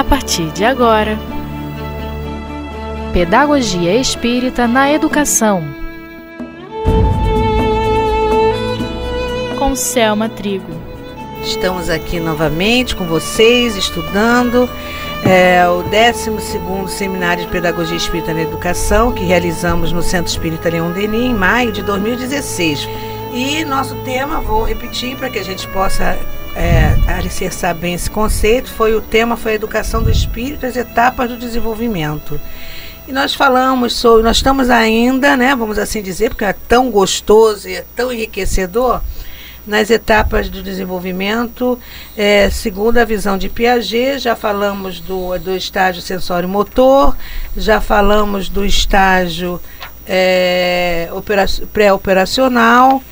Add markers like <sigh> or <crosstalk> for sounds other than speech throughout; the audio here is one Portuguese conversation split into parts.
a partir de agora. Pedagogia Espírita na Educação. Com Selma Trigo. Estamos aqui novamente com vocês, estudando é, o 12 Seminário de Pedagogia Espírita na Educação, que realizamos no Centro Espírita Leão Denis em maio de 2016. E nosso tema, vou repetir para que a gente possa é, alicerçar bem esse conceito, foi o tema foi a educação do espírito, as etapas do desenvolvimento. E nós falamos sobre, nós estamos ainda, né, vamos assim dizer, porque é tão gostoso e é tão enriquecedor, nas etapas do desenvolvimento, é, segundo a visão de Piaget, já falamos do, do estágio sensório-motor, já falamos do estágio é, pré-operacional,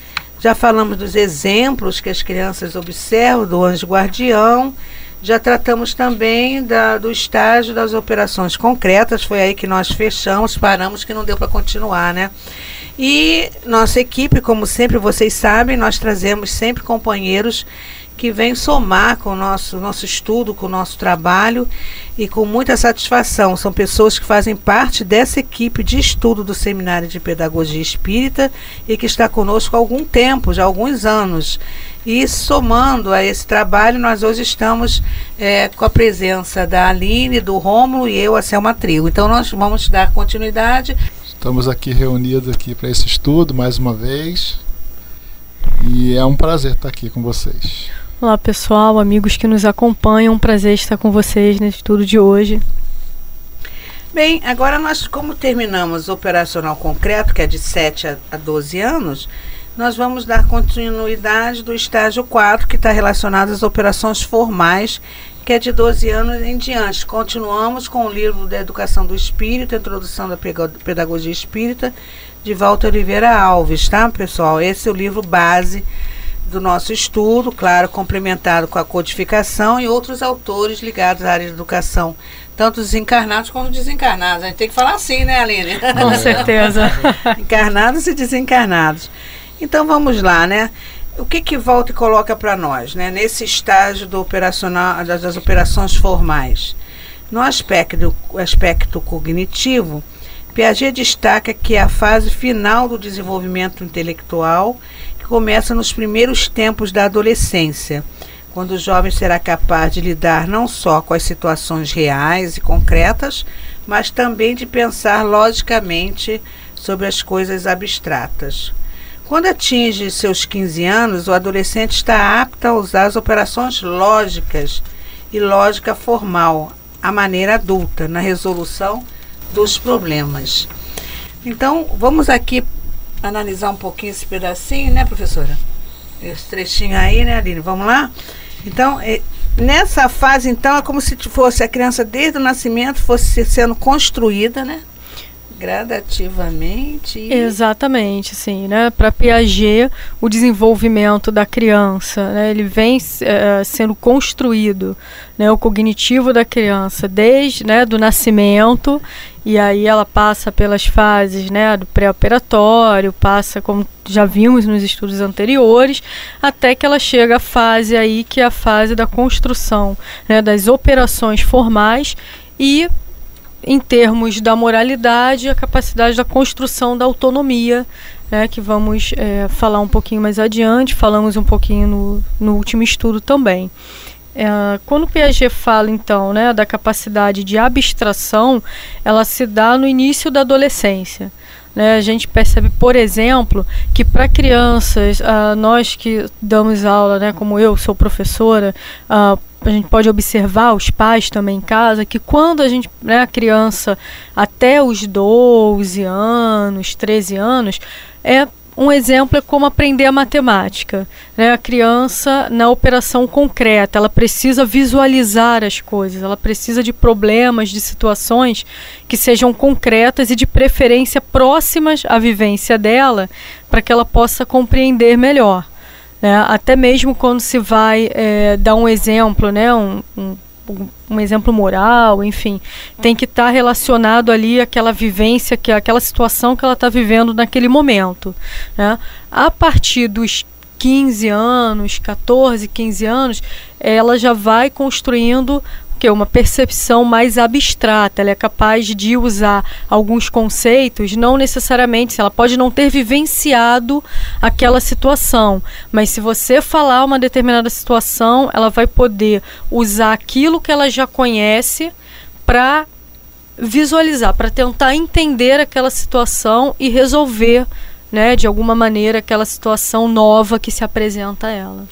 já falamos dos exemplos que as crianças observam do anjo guardião. Já tratamos também da, do estágio das operações concretas. Foi aí que nós fechamos, paramos, que não deu para continuar, né? E nossa equipe, como sempre vocês sabem, nós trazemos sempre companheiros que vem somar com o nosso, nosso estudo, com o nosso trabalho e com muita satisfação. São pessoas que fazem parte dessa equipe de estudo do Seminário de Pedagogia Espírita e que está conosco há algum tempo, já há alguns anos. E somando a esse trabalho, nós hoje estamos é, com a presença da Aline, do Rômulo e eu, a Selma Trigo. Então nós vamos dar continuidade. Estamos aqui reunidos aqui para esse estudo mais uma vez. E é um prazer estar aqui com vocês. Olá pessoal, amigos que nos acompanham, um prazer estar com vocês nesse estudo de hoje. Bem, agora nós, como terminamos o operacional concreto, que é de 7 a 12 anos, nós vamos dar continuidade do estágio 4, que está relacionado às operações formais, que é de 12 anos em diante. Continuamos com o livro da Educação do Espírito, Introdução da Pedagogia Espírita, de Walter Oliveira Alves, tá, pessoal? Esse é o livro base do nosso estudo, claro, complementado com a codificação e outros autores ligados à área de educação, tanto os encarnados como os desencarnados. A gente tem que falar assim, né, Aline? Com <laughs> certeza. encarnados e desencarnados. Então vamos lá, né? O que que volta e coloca para nós, né? Nesse estágio do operacional das, das operações formais, no aspecto aspecto cognitivo, Piaget destaca que é a fase final do desenvolvimento intelectual começa nos primeiros tempos da adolescência, quando o jovem será capaz de lidar não só com as situações reais e concretas, mas também de pensar logicamente sobre as coisas abstratas. Quando atinge seus 15 anos, o adolescente está apto a usar as operações lógicas e lógica formal, a maneira adulta, na resolução dos problemas. Então, vamos aqui analisar um pouquinho esse pedacinho, né, professora? Esse trechinho aí, né, Aline? Vamos lá? Então, é, nessa fase, então, é como se fosse a criança desde o nascimento fosse sendo construída, né? Gradativamente. Exatamente, sim, né? Para Piaget, o desenvolvimento da criança, né? ele vem é, sendo construído, né? O cognitivo da criança desde, né? Do nascimento e aí ela passa pelas fases, né? Do pré-operatório, passa como já vimos nos estudos anteriores, até que ela chega à fase aí que é a fase da construção, né? Das operações formais e em termos da moralidade, a capacidade da construção da autonomia, né, que vamos é, falar um pouquinho mais adiante, falamos um pouquinho no, no último estudo também. É, quando o Piaget fala, então, né, da capacidade de abstração, ela se dá no início da adolescência. Né? A gente percebe, por exemplo, que para crianças, uh, nós que damos aula, né, como eu sou professora, uh, a gente pode observar os pais também em casa que quando a gente, né, a criança até os 12 anos, 13 anos, é um exemplo é como aprender a matemática. Né? A criança, na operação concreta, ela precisa visualizar as coisas, ela precisa de problemas, de situações que sejam concretas e, de preferência, próximas à vivência dela, para que ela possa compreender melhor. Né? Até mesmo quando se vai é, dar um exemplo, né? um, um um exemplo moral, enfim, tem que estar tá relacionado ali àquela vivência, que aquela situação que ela está vivendo naquele momento. Né? A partir dos 15 anos, 14, 15 anos, ela já vai construindo que uma percepção mais abstrata. Ela é capaz de usar alguns conceitos, não necessariamente, ela pode não ter vivenciado aquela situação, mas se você falar uma determinada situação, ela vai poder usar aquilo que ela já conhece para visualizar, para tentar entender aquela situação e resolver, né, de alguma maneira aquela situação nova que se apresenta a ela.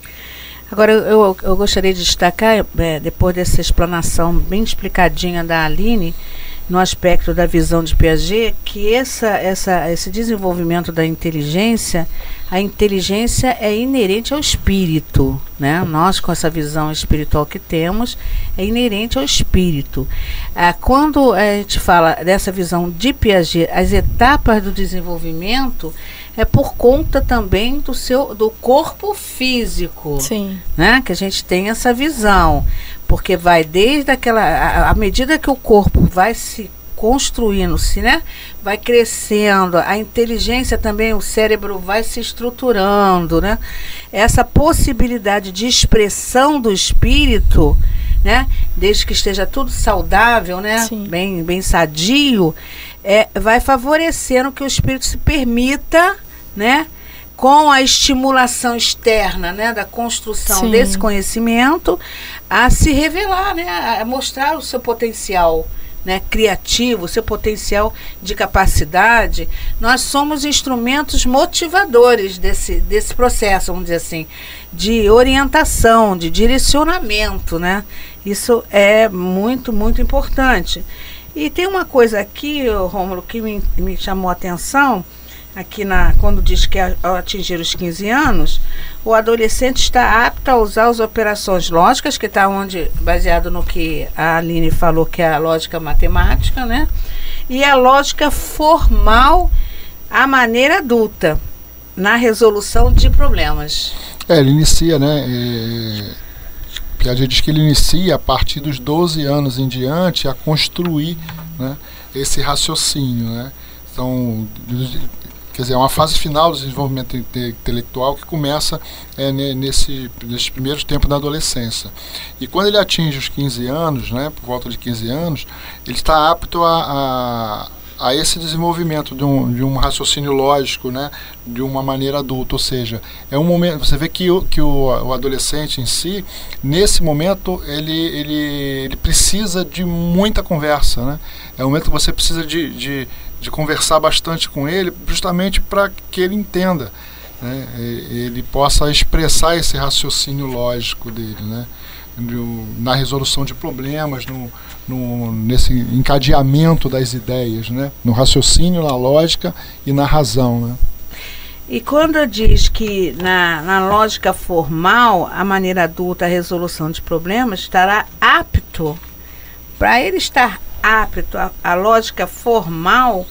Agora, eu, eu gostaria de destacar, é, depois dessa explanação bem explicadinha da Aline, no aspecto da visão de Piaget, que essa, essa, esse desenvolvimento da inteligência, a inteligência é inerente ao espírito. Né? Nós, com essa visão espiritual que temos, é inerente ao espírito. Ah, quando a gente fala dessa visão de Piaget, as etapas do desenvolvimento é por conta também do seu do corpo físico. Sim. Né? Que a gente tem essa visão. Porque vai desde aquela. À medida que o corpo vai se construindo-se, né? Vai crescendo, a inteligência também, o cérebro vai se estruturando, né? Essa possibilidade de expressão do espírito, né? Desde que esteja tudo saudável, né? Sim. Bem, bem sadio, é, vai favorecendo que o espírito se permita, né? Com a estimulação externa, né, da construção Sim. desse conhecimento, a se revelar, né, a mostrar o seu potencial, né, criativo, seu potencial de capacidade, nós somos instrumentos motivadores desse, desse processo, vamos dizer assim, de orientação, de direcionamento, né? Isso é muito, muito importante. E tem uma coisa aqui, Rômulo, que me, me chamou a atenção, aqui na quando diz que ao atingir os 15 anos, o adolescente está apto a usar as operações lógicas, que está onde baseado no que a Aline falou que é a lógica matemática, né? E a lógica formal à maneira adulta na resolução de problemas. É, ele inicia, né? É, Piaget diz que ele inicia a partir dos 12 anos em diante a construir né, esse raciocínio, né? Então, quer dizer, é uma fase final do desenvolvimento inte- intelectual que começa é, ne- nesse, nesses primeiros tempos da adolescência. E quando ele atinge os 15 anos, né, por volta de 15 anos, ele está apto a, a, a esse desenvolvimento de um, de um raciocínio lógico, né, de uma maneira adulta. Ou seja, é um momento. Você vê que o, que o, o adolescente em si, nesse momento, ele, ele, ele precisa de muita conversa. Né? É um momento que você precisa de, de, de conversar bastante com ele, justamente para que ele entenda. Né? Ele possa expressar esse raciocínio lógico dele, né? Na resolução de problemas, no, no, nesse encadeamento das ideias, né? no raciocínio, na lógica e na razão. Né? E quando diz que na, na lógica formal, a maneira adulta, a resolução de problemas estará apto, para ele estar apto, a, a lógica formal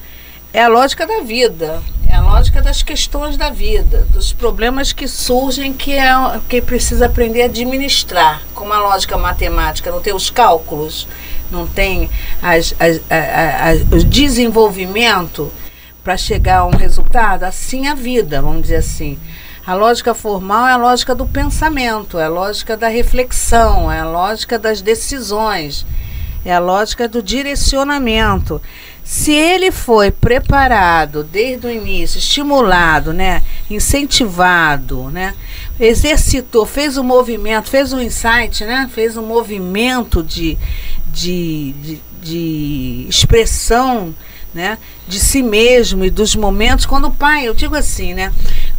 é a lógica da vida, é a lógica das questões da vida, dos problemas que surgem que é que precisa aprender a administrar, como a lógica matemática, não tem os cálculos, não tem as, as, o desenvolvimento para chegar a um resultado, assim a vida, vamos dizer assim. A lógica formal é a lógica do pensamento, é a lógica da reflexão, é a lógica das decisões, é a lógica do direcionamento. Se ele foi preparado desde o início, estimulado, né, incentivado, né, exercitou, fez um movimento, fez um insight, né, fez um movimento de, de, de, de expressão né, de si mesmo e dos momentos. Quando o pai, eu digo assim, né,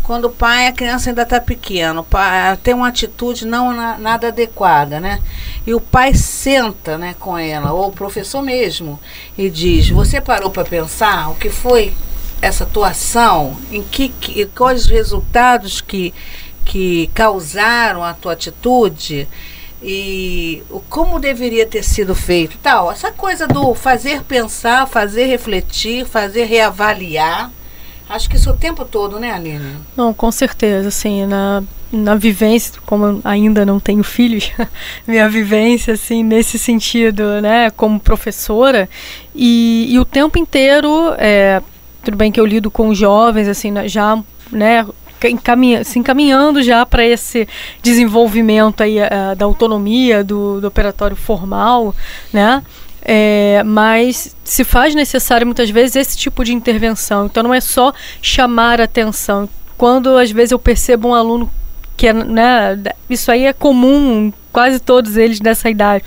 quando o pai, a criança ainda está pequena, pai tem uma atitude não na- nada adequada, né? E o pai senta, né, com ela, ou o professor mesmo, e diz: Você parou para pensar o que foi essa atuação? Em que, que quais os resultados que que causaram a tua atitude? E como deveria ter sido feito, tal. Essa coisa do fazer pensar, fazer refletir, fazer reavaliar. Acho que isso o tempo todo, né, Aline? Não, com certeza, assim, na, na vivência, como ainda não tenho filhos, <laughs> minha vivência, assim, nesse sentido, né, como professora, e, e o tempo inteiro, é, tudo bem que eu lido com jovens, assim, já, né, encaminha, se encaminhando já para esse desenvolvimento aí, uh, da autonomia, do, do operatório formal, né? É, mas se faz necessário muitas vezes esse tipo de intervenção. Então não é só chamar atenção. Quando às vezes eu percebo um aluno que é, né, isso aí é comum quase todos eles dessa idade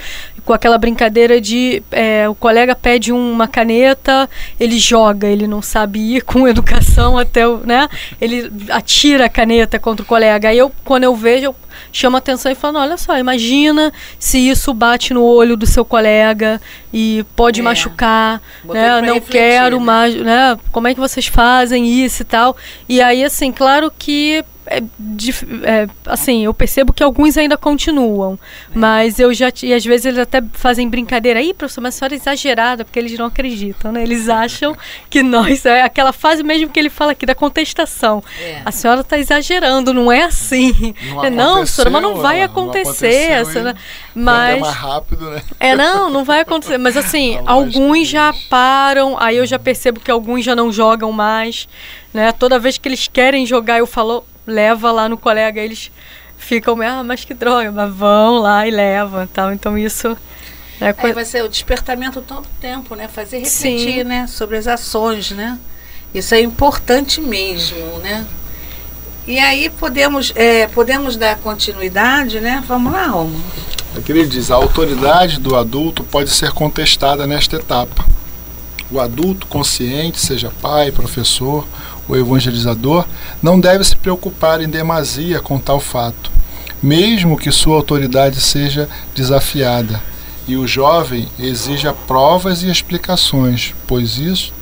com aquela brincadeira de é, o colega pede uma caneta, ele joga, ele não sabe ir <laughs> com educação até o, né? Ele atira a caneta contra o colega. Aí eu, quando eu vejo, eu chamo a atenção e falo, olha só, imagina se isso bate no olho do seu colega e pode é. machucar, né? Não refletir, quero né? mais, né? Como é que vocês fazem isso e tal? E aí, assim, claro que é, é, assim, eu percebo que alguns ainda continuam, é. mas eu já e às vezes eles até fazem brincadeira aí, professor, mas a senhora é exagerada, porque eles não acreditam, né? Eles acham que nós é aquela fase mesmo que ele fala aqui da contestação. É. A senhora está exagerando, não é assim. Não, é, não senhora, mas não vai acontecer, não senhora, mas mais rápido, né? É, não, não vai acontecer, mas assim, <laughs> alguns já param, aí eu já percebo que alguns já não jogam mais, né? Toda vez que eles querem jogar, eu falo, leva lá no colega, eles ficam, ah, mas que droga, mas vão lá e levam, tal. Então isso é, co... vai ser o despertamento todo tempo, né? Fazer refletir, Sim. né, sobre as ações, né? Isso é importante mesmo, né? E aí podemos é, podemos dar continuidade, né? Vamos lá, Romo. Aqui ele diz: a autoridade do adulto pode ser contestada nesta etapa. O adulto consciente, seja pai, professor o evangelizador, não deve se preocupar em demasia com tal fato, mesmo que sua autoridade seja desafiada, e o jovem exija provas e explicações, pois isto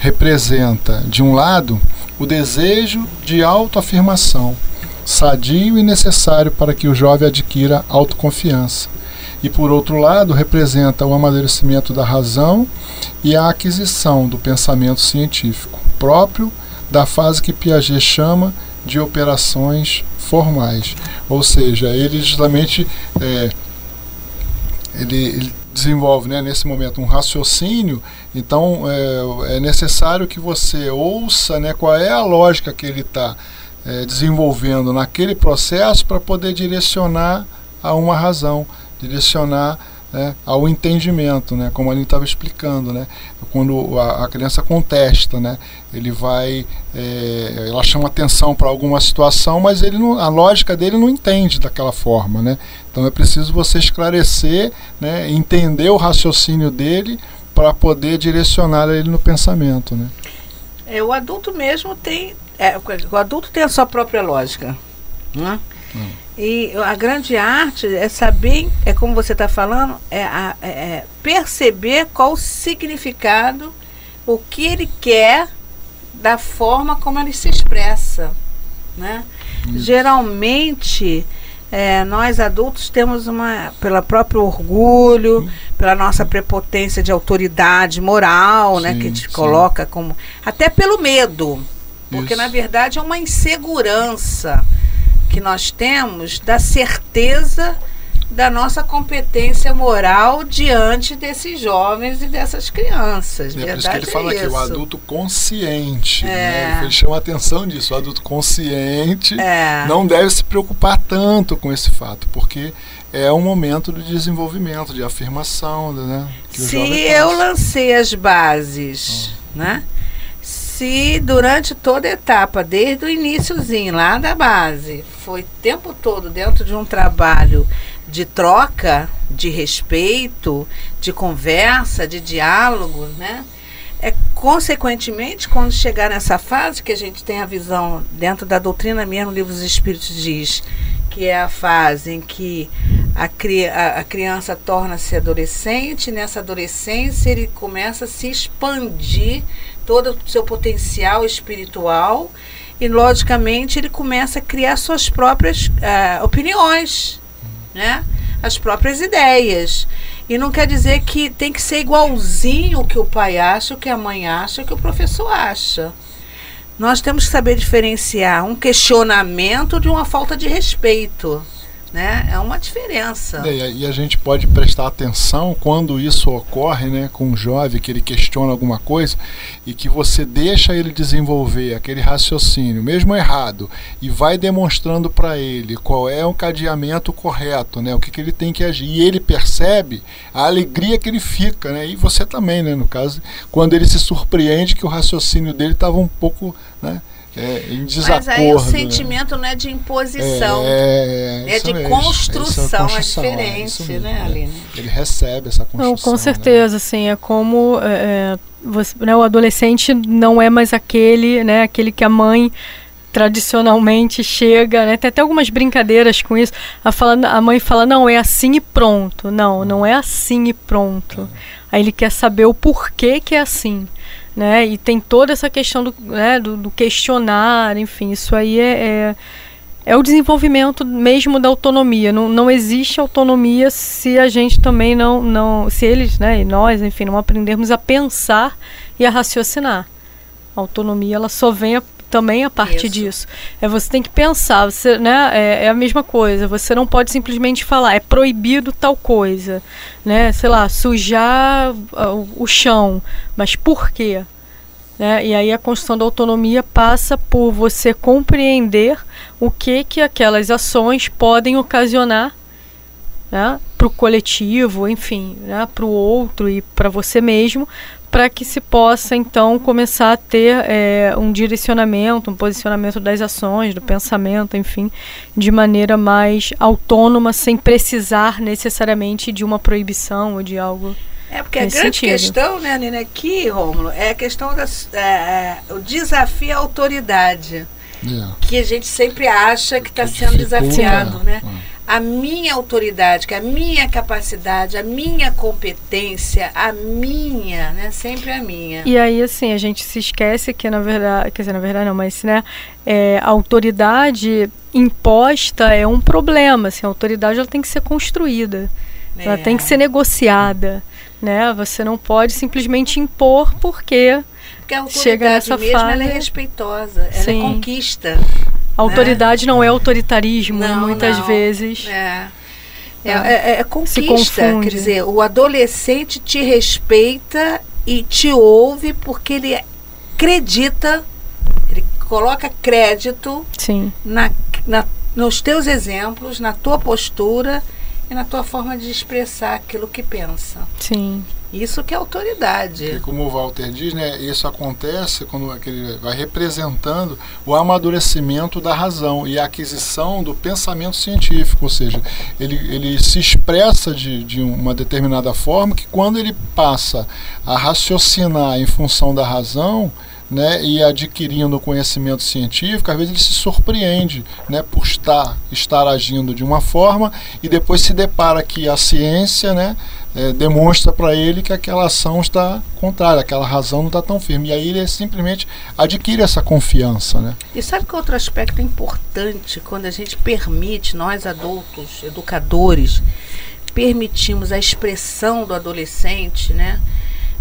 representa, de um lado, o desejo de autoafirmação, sadio e necessário para que o jovem adquira autoconfiança. E por outro lado, representa o amadurecimento da razão e a aquisição do pensamento científico próprio da fase que Piaget chama de operações formais. Ou seja, ele justamente é, ele, ele, desenvolve né, nesse momento um raciocínio, então é, é, necessário que você ouça né, qual é a lógica que ele está é, desenvolvendo naquele processo para poder direcionar a uma razão, direcionar né, ao entendimento, né, como ele estava explicando, né, quando a, a, criança contesta, né, ele vai, é, ela chama atenção para alguma situação, mas ele não, a lógica dele não entende daquela forma, né, então é preciso você esclarecer, né, entender o raciocínio dele para poder direcionar ele no pensamento, né. É, o adulto mesmo tem, é, o adulto tem a sua própria lógica, né? Hum. E a grande arte é saber, é como você está falando, é, a, é, é, perceber qual o significado, o que ele quer da forma como ele se expressa. Né? Geralmente, é, nós adultos temos uma, pelo próprio orgulho, pela nossa prepotência de autoridade moral, sim, né, que te coloca como. Até pelo medo. Porque, Isso. na verdade, é uma insegurança que nós temos da certeza da nossa competência moral diante desses jovens e dessas crianças. É por isso que ele fala é aqui, o adulto consciente. Né? É. Né? Ele chama a atenção disso. O adulto consciente é. não deve se preocupar tanto com esse fato, porque é um momento de desenvolvimento, de afirmação. Né? Se eu lancei as bases, oh. né? Se durante toda a etapa, desde o iníciozinho, lá da base, foi tempo todo dentro de um trabalho de troca, de respeito, de conversa, de diálogo, né? É consequentemente quando chegar nessa fase que a gente tem a visão dentro da doutrina mesmo, o livro dos Espíritos diz que é a fase em que a, cri a, a criança torna-se adolescente, nessa adolescência ele começa a se expandir todo o seu potencial espiritual e, logicamente, ele começa a criar suas próprias uh, opiniões, né? as próprias ideias. E não quer dizer que tem que ser igualzinho o que o pai acha, o que a mãe acha, o que o professor acha. Nós temos que saber diferenciar um questionamento de uma falta de respeito. Né? É uma diferença. É, e a gente pode prestar atenção quando isso ocorre, né, com um jovem que ele questiona alguma coisa e que você deixa ele desenvolver aquele raciocínio, mesmo errado, e vai demonstrando para ele qual é o cadeamento correto, né, o que, que ele tem que agir. E ele percebe a alegria que ele fica, né, e você também, né, no caso, quando ele se surpreende que o raciocínio dele estava um pouco, né, é, em desacordo. Mas aí o né? sentimento né? não é de imposição, é, é, é de mesmo, construção, é, construção, é diferente, né, é. Aline? Ele recebe essa construção. Não, com certeza, né? sim, é como é, você, né, o adolescente não é mais aquele, né, aquele que a mãe tradicionalmente chega, né? Tem até algumas brincadeiras com isso. A, fala, a mãe fala, não, é assim e pronto. Não, não é assim e pronto. Aí ele quer saber o porquê que é assim né? E tem toda essa questão do, né, do, do questionar, enfim, isso aí é, é, é, o desenvolvimento mesmo da autonomia. Não, não existe autonomia se a gente também não, não, se eles, né, e nós, enfim, não aprendermos a pensar e a raciocinar. A autonomia ela só vem a também a parte Isso. disso. É você tem que pensar, você, né? É, é, a mesma coisa. Você não pode simplesmente falar é proibido tal coisa, né? Sei lá, sujar uh, o chão, mas por quê? Né? E aí a construção da autonomia passa por você compreender o que que aquelas ações podem ocasionar né? para o coletivo, enfim, né? para o outro e para você mesmo, para que se possa então começar a ter é, um direcionamento, um posicionamento das ações, do pensamento, enfim, de maneira mais autônoma, sem precisar necessariamente de uma proibição ou de algo. É porque a grande sentido. questão, né, Nina, aqui, Rômulo, é a questão da é, é, o desafio à autoridade. Yeah. É. Que a gente sempre acha que está sendo desafiado, né? É a minha autoridade, que é a minha capacidade, a minha competência, a minha, né? Sempre a minha. E aí, assim, a gente se esquece que, na verdade, quer dizer, na verdade não, mas, né, é, a autoridade imposta é um problema, assim, a autoridade ela tem que ser construída, é. ela tem que ser negociada, né? Você não pode simplesmente impor porque... Porque a autoridade chega nessa mesmo, fase... ela é respeitosa, ela é Sim. é conquista. Autoridade né? não é autoritarismo, não, muitas não. vezes. É. É, é, é conquista, quer dizer, o adolescente te respeita e te ouve porque ele acredita, ele coloca crédito Sim. Na, na, nos teus exemplos, na tua postura e na tua forma de expressar aquilo que pensa. Sim. Isso que é autoridade. E como o Walter diz, né, isso acontece quando ele vai representando o amadurecimento da razão e a aquisição do pensamento científico, ou seja, ele, ele se expressa de, de uma determinada forma que quando ele passa a raciocinar em função da razão, né, e adquirindo conhecimento científico, às vezes ele se surpreende né, por estar, estar agindo de uma forma e depois se depara que a ciência né, é, demonstra para ele que aquela ação está contrária, aquela razão não está tão firme. E aí ele simplesmente adquire essa confiança. Né? E sabe que outro aspecto importante quando a gente permite, nós adultos, educadores, permitimos a expressão do adolescente, né?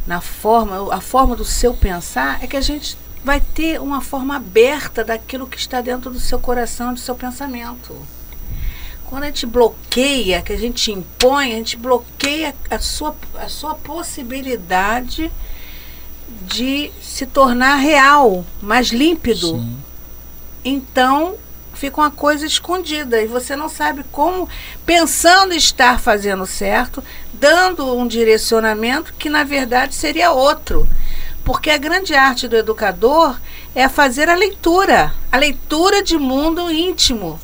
Na forma, a forma do seu pensar, é que a gente vai ter uma forma aberta daquilo que está dentro do seu coração, do seu pensamento. Quando a gente bloqueia, que a gente impõe, a gente bloqueia a sua, a sua possibilidade de se tornar real, mais límpido. Sim. Então, fica uma coisa escondida e você não sabe como, pensando estar fazendo certo, dando um direcionamento que na verdade seria outro. Porque a grande arte do educador é fazer a leitura, a leitura de mundo íntimo,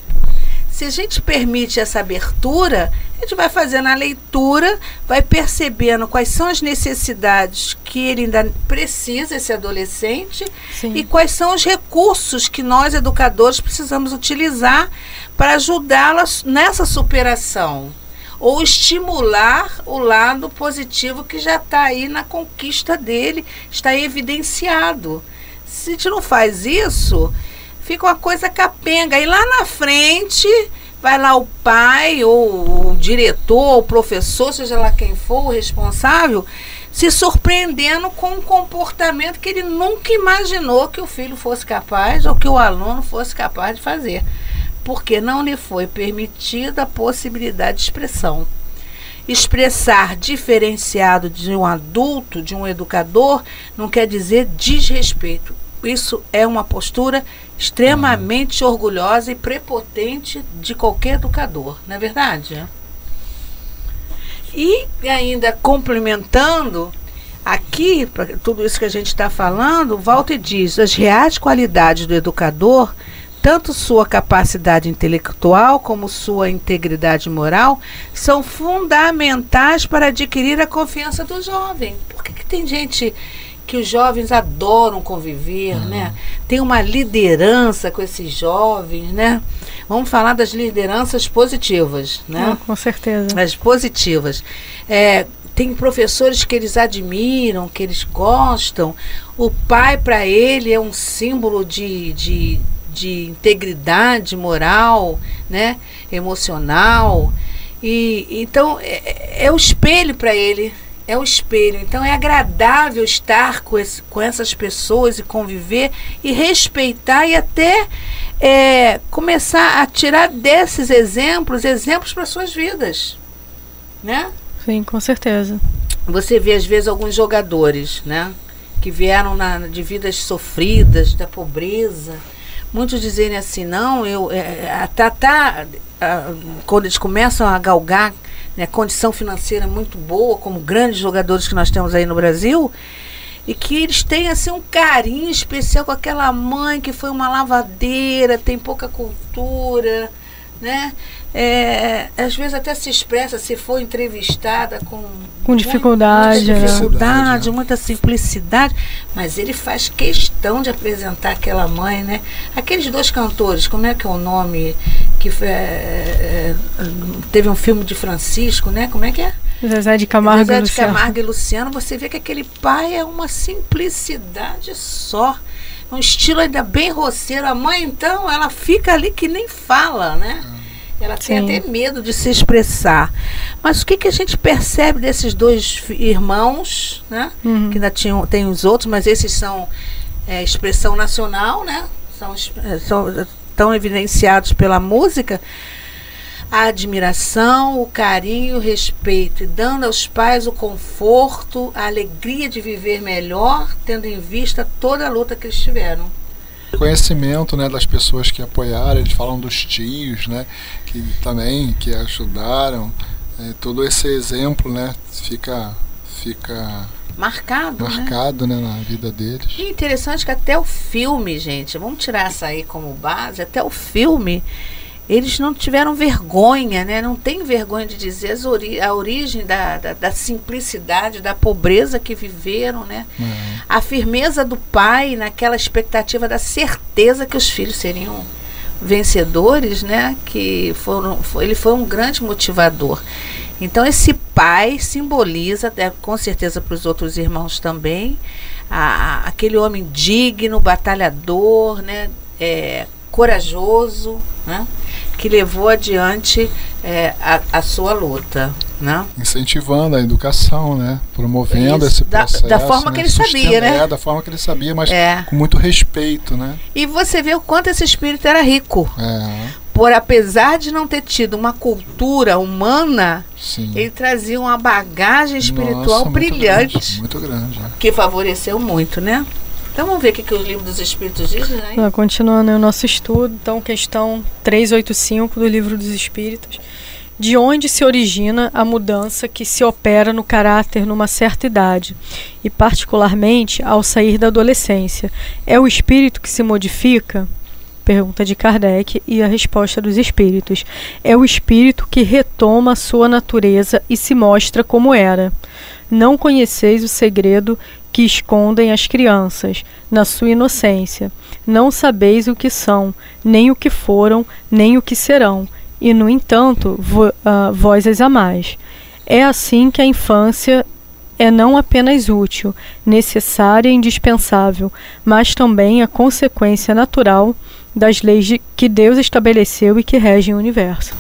se a gente permite essa abertura, a gente vai fazendo a leitura, vai percebendo quais são as necessidades que ele ainda precisa, esse adolescente, Sim. e quais são os recursos que nós, educadores, precisamos utilizar para ajudá-las nessa superação. Ou estimular o lado positivo que já está aí na conquista dele, está evidenciado. Se a gente não faz isso, fica uma coisa capenga. E lá na frente vai lá o pai, ou o diretor, ou o professor, seja lá quem for o responsável, se surpreendendo com um comportamento que ele nunca imaginou que o filho fosse capaz ou que o aluno fosse capaz de fazer. porque não lhe foi permitida a possibilidade de expressão. Expressar diferenciado de um adulto, de um educador, não quer dizer desrespeito. Isso é uma postura extremamente orgulhosa e prepotente de qualquer educador, não é verdade? E ainda complementando, aqui, para tudo isso que a gente está falando, Walter diz: as reais qualidades do educador, tanto sua capacidade intelectual como sua integridade moral, são fundamentais para adquirir a confiança do jovem. Por que, que tem gente que os jovens adoram conviver, uhum. né? Tem uma liderança com esses jovens, né? Vamos falar das lideranças positivas, né? Ah, com certeza. As positivas. É, tem professores que eles admiram, que eles gostam. O pai, para ele, é um símbolo de, de, de integridade moral, né? emocional. E então é, é o espelho para ele é o espelho. Então é agradável estar com, esse, com essas pessoas e conviver e respeitar e até é, começar a tirar desses exemplos exemplos para suas vidas, né? Sim, com certeza. Você vê às vezes alguns jogadores, né, que vieram na, de vidas sofridas, da pobreza. Muitos dizerem assim, não, eu é, tá, tá, a, quando eles começam a galgar né, condição financeira muito boa, como grandes jogadores que nós temos aí no Brasil, e que eles têm assim um carinho especial com aquela mãe que foi uma lavadeira, tem pouca cultura, né? É, às vezes até se expressa se for entrevistada com com dificuldade, muita, dificuldade, né? muita simplicidade, mas ele faz questão de apresentar aquela mãe, né? Aqueles dois cantores, como é que é o nome que foi, é, é, teve um filme de Francisco, né? Como é que é? Zezé de Camargo Zezé de Camargo e Luciano, você vê que aquele pai é uma simplicidade só um estilo ainda bem roceiro. A mãe, então, ela fica ali que nem fala, né? Ela tem Sim. até medo de se expressar. Mas o que, que a gente percebe desses dois irmãos, né? Uhum. Que ainda tinham, tem os outros, mas esses são é, expressão nacional, né? São, é, são tão evidenciados pela música a admiração, o carinho, o respeito e dando aos pais o conforto, a alegria de viver melhor, tendo em vista toda a luta que eles tiveram. Conhecimento né, das pessoas que apoiaram, eles falam dos tios, né, que também que ajudaram. É, todo esse exemplo né, fica, fica marcado, marcado né? né? na vida deles. E interessante que até o filme, gente, vamos tirar essa aí como base, até o filme eles não tiveram vergonha, né? não tem vergonha de dizer ori a origem da, da, da, simplicidade, da pobreza que viveram, né? Uhum. a firmeza do pai naquela expectativa da certeza que os filhos seriam vencedores, né? que foram, foi, ele foi um grande motivador. Então esse pai simboliza, com certeza para os outros irmãos também, a, a, aquele homem digno, batalhador, né? É, corajoso, né? que levou adiante é, a, a, sua luta. Né? Incentivando a educação, né? promovendo Isso. esse processo. Da, da forma né? que ele sabia, né? É, da forma que ele sabia, mas é. com muito respeito. Né? E você vê o quanto esse espírito era rico. É. Por apesar de não ter tido uma cultura humana, Sim. ele trazia uma bagagem espiritual Nossa, brilhante. Muito grande. Muito grande é. Que favoreceu muito, né? Então vamos ver o que, que o livro dos Espíritos diz, né? Continuando o nosso estudo, então, questão 385 do livro dos Espíritos. De onde se origina a mudança que se opera no caráter numa certa idade, e particularmente ao sair da adolescência? É o espírito que se modifica? Pergunta de Kardec e a resposta dos espíritos. É o espírito que retoma a sua natureza e se mostra como era. Não conheceis o segredo que escondem as crianças, na sua inocência. Não sabeis o que são, nem o que foram, nem o que serão, e, no entanto, vo, uh, vós as amais. É assim que a infância é não apenas útil, necessária e indispensável, mas também a consequência natural das leis de, que Deus estabeleceu e que regem o universo.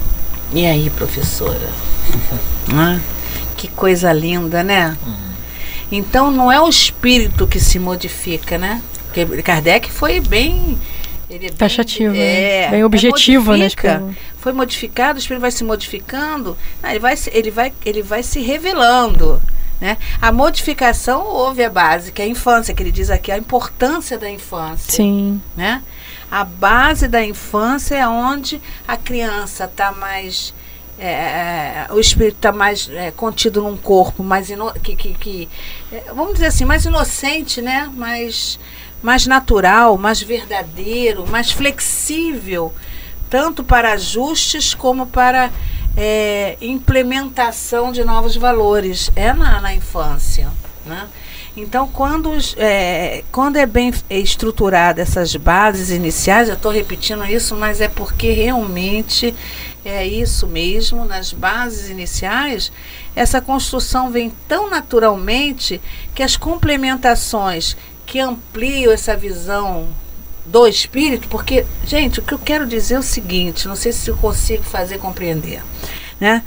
E aí, professora? <laughs> ah, que coisa linda, né? Uhum. Então não é o espírito que se modifica, né? Porque Kardec foi bem Ele é bem- Taxativo, né? é, Bem objetivo, né, modifica. tipo. Foi modificado, o espírito vai se modificando, ah, ele, vai, se- ele, vai, ele vai se revelando. Né? A modificação houve a base, que é a infância, que ele diz aqui, a importância da infância. Sim. né? A base da infância é onde a criança está mais. é, é, o espírito está mais é, contido num corpo, mais que, que, que- é, vamos dizer assim, mais inocente, né? mais, mais natural, mais verdadeiro, mais flexível, tanto para ajustes como para é, implementação de novos valores. É na, na infância. Né? Então, quando, é, quando é bem estruturada essas bases iniciais, eu estou repetindo isso, mas é porque realmente é isso mesmo, nas bases iniciais, essa construção vem tão naturalmente que as complementações que ampliam essa visão do espírito, porque, gente, o que eu quero dizer é o seguinte, não sei se eu consigo fazer compreender, né?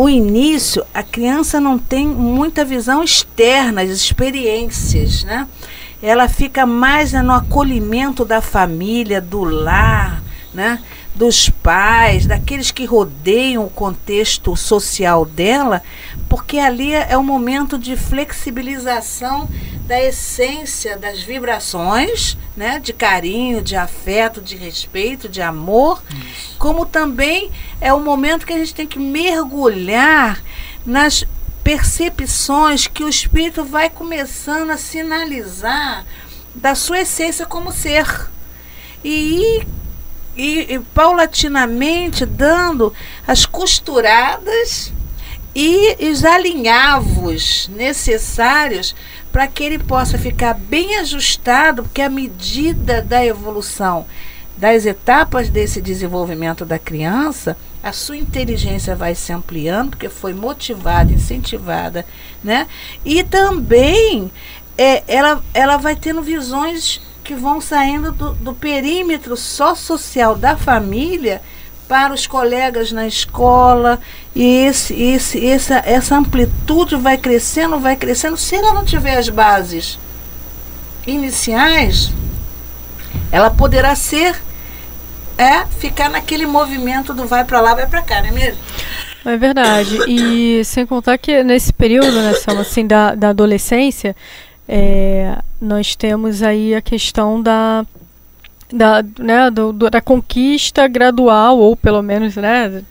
O início, a criança não tem muita visão externa, as experiências, né? Ela fica mais né, no acolhimento da família, do lar, né? Dos pais, daqueles que rodeiam o contexto social dela, porque ali é o momento de flexibilização da essência das vibrações, né, de carinho, de afeto, de respeito, de amor, como também é o momento que a gente tem que mergulhar nas percepções que o espírito vai começando a sinalizar da sua essência como ser. E, e, e paulatinamente dando as costuradas e os alinhavos necessários para que ele possa ficar bem ajustado, porque à medida da evolução das etapas desse desenvolvimento da criança, a sua inteligência vai se ampliando, porque foi motivada, incentivada, né? E também é, ela, ela vai tendo visões que vão saindo do, do perímetro só social da família para os colegas na escola e esse, esse, essa, essa amplitude vai crescendo, vai crescendo. Se ela não tiver as bases iniciais, ela poderá ser é ficar naquele movimento do vai para lá, vai para cá, não é mesmo? É verdade. E sem contar que nesse período, né, Selma, assim, da, da adolescência, é, nós temos aí a questão da, da, né, do, da conquista gradual, ou pelo menos, né,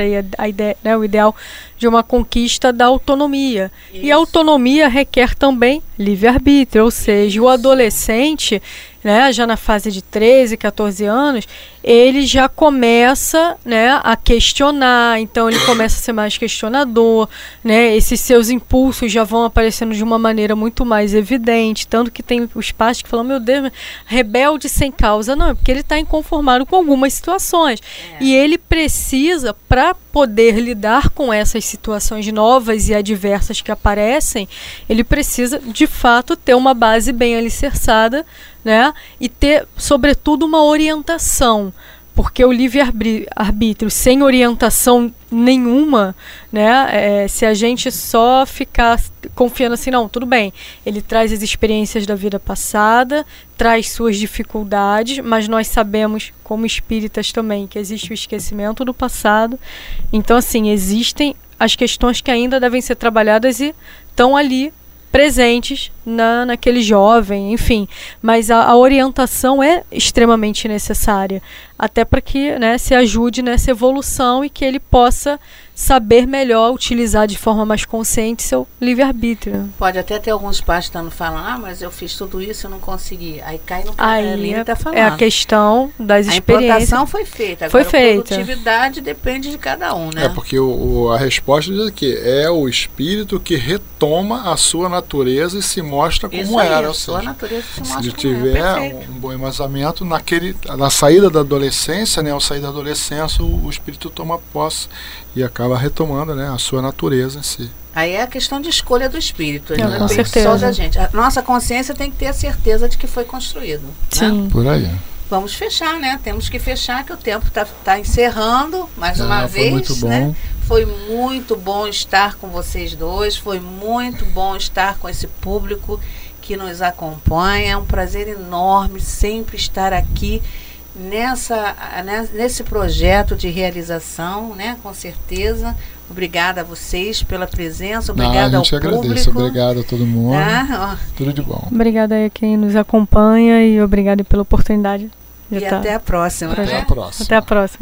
aí a, a ideia, né, o ideal de uma conquista da autonomia. E a autonomia requer também livre-arbítrio, ou seja, o adolescente, né, já na fase de 13, 14 anos, ele já começa, né, a questionar, então ele começa a ser mais questionador, né, esses seus impulsos já vão aparecendo de uma maneira muito mais evidente, tanto que tem os pais que falam, meu Deus, rebelde sem causa, não, é porque ele está inconformado com algumas situações, e ele precisa, para poder lidar com essas situações novas e adversas que aparecem, ele precisa, de fato, ter uma base bem alicerçada, né? E ter, sobretudo, uma orientação. Porque o livre-arbítrio sem orientação nenhuma, né? é, se a gente só ficar confiando assim, não, tudo bem, ele traz as experiências da vida passada, traz suas dificuldades, mas nós sabemos, como espíritas também, que existe o esquecimento do passado. Então, assim, existem as questões que ainda devem ser trabalhadas e estão ali presentes na, naquele jovem, enfim. Mas a, a orientação é extremamente necessária, até para que né, se ajude nessa evolução e que ele possa saber melhor utilizar de forma mais consciente seu livre-arbítrio. Pode até ter alguns pais estando falando, ah, mas eu fiz tudo isso e não consegui. Aí cai no que a Aí Aline é, tá falando. é a questão das A experiências. implantação foi feita. Foi Agora, feita. A produtividade depende de cada um, né? É porque o, o- a resposta diz aqui é o espírito que retoma a sua natureza e se mostra como Isso aí, era. a sua seja, natureza se se mostra é, tiver um, um bom embasamento, naquele, na saída da adolescência, né, ao sair da adolescência, o, o espírito toma posse e acaba retomando né, a sua natureza em si. Aí é a questão de escolha do espírito. É, não com certeza. só da gente. A nossa consciência tem que ter a certeza de que foi construído. né? Sim. Por aí. Vamos fechar, né? Temos que fechar, que o tempo está encerrando mais uma Ah, foi vez. muito bom. Né? Foi muito bom estar com vocês dois. Foi muito bom estar com esse público que nos acompanha. É um prazer enorme sempre estar aqui nessa, né, nesse projeto de realização, né? Com certeza. Obrigada a vocês pela presença, obrigada Não, a gente ao agradece, público. obrigado a todo mundo. Tá? Ó, Tudo de bom. Obrigada aí a quem nos acompanha e obrigada pela oportunidade de E estar. até a próxima. Até a próxima. Até a próxima.